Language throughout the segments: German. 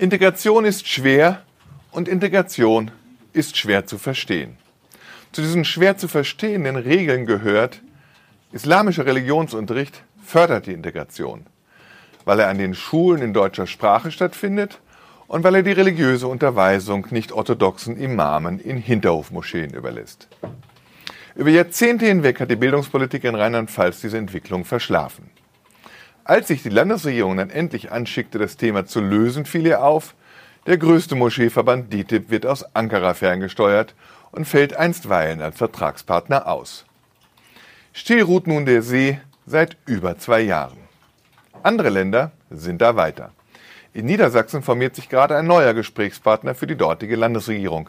Integration ist schwer und Integration ist schwer zu verstehen. Zu diesen schwer zu verstehenden Regeln gehört, islamischer Religionsunterricht fördert die Integration, weil er an den Schulen in deutscher Sprache stattfindet und weil er die religiöse Unterweisung nicht orthodoxen Imamen in Hinterhofmoscheen überlässt. Über Jahrzehnte hinweg hat die Bildungspolitik in Rheinland-Pfalz diese Entwicklung verschlafen. Als sich die Landesregierung dann endlich anschickte, das Thema zu lösen, fiel ihr auf, der größte Moscheeverband DITIB wird aus Ankara ferngesteuert und fällt einstweilen als Vertragspartner aus. Still ruht nun der See seit über zwei Jahren. Andere Länder sind da weiter. In Niedersachsen formiert sich gerade ein neuer Gesprächspartner für die dortige Landesregierung.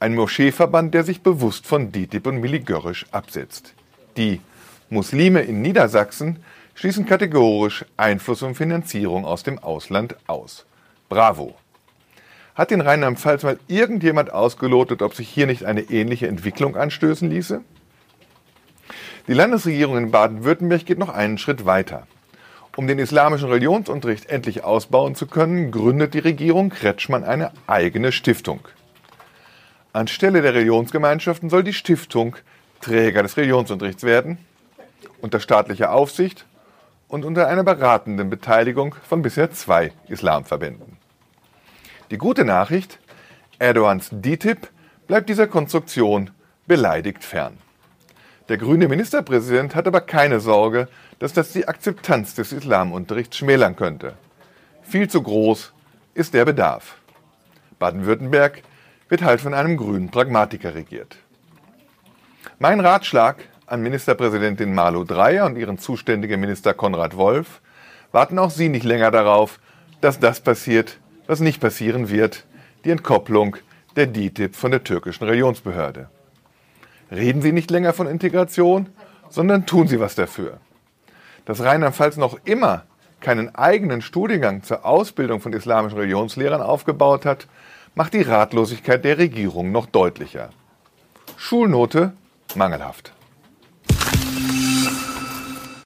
Ein Moscheeverband, der sich bewusst von DITIB und Milli Görrisch absetzt. Die Muslime in Niedersachsen schließen kategorisch Einfluss und Finanzierung aus dem Ausland aus. Bravo! Hat in Rheinland-Pfalz mal irgendjemand ausgelotet, ob sich hier nicht eine ähnliche Entwicklung anstößen ließe? Die Landesregierung in Baden-Württemberg geht noch einen Schritt weiter. Um den islamischen Religionsunterricht endlich ausbauen zu können, gründet die Regierung Kretschmann eine eigene Stiftung. Anstelle der Religionsgemeinschaften soll die Stiftung Träger des Religionsunterrichts werden, unter staatlicher Aufsicht und unter einer beratenden Beteiligung von bisher zwei Islamverbänden. Die gute Nachricht, Erdogans DITIB bleibt dieser Konstruktion beleidigt fern. Der grüne Ministerpräsident hat aber keine Sorge, dass das die Akzeptanz des Islamunterrichts schmälern könnte. Viel zu groß ist der Bedarf. Baden-Württemberg wird halt von einem grünen Pragmatiker regiert. Mein Ratschlag an Ministerpräsidentin Malu Dreyer und ihren zuständigen Minister Konrad Wolf, warten auch Sie nicht länger darauf, dass das passiert, was nicht passieren wird, die Entkopplung der DITIB von der türkischen Religionsbehörde. Reden Sie nicht länger von Integration, sondern tun Sie was dafür. Dass Rheinland-Pfalz noch immer keinen eigenen Studiengang zur Ausbildung von islamischen Religionslehrern aufgebaut hat, macht die Ratlosigkeit der Regierung noch deutlicher. Schulnote mangelhaft.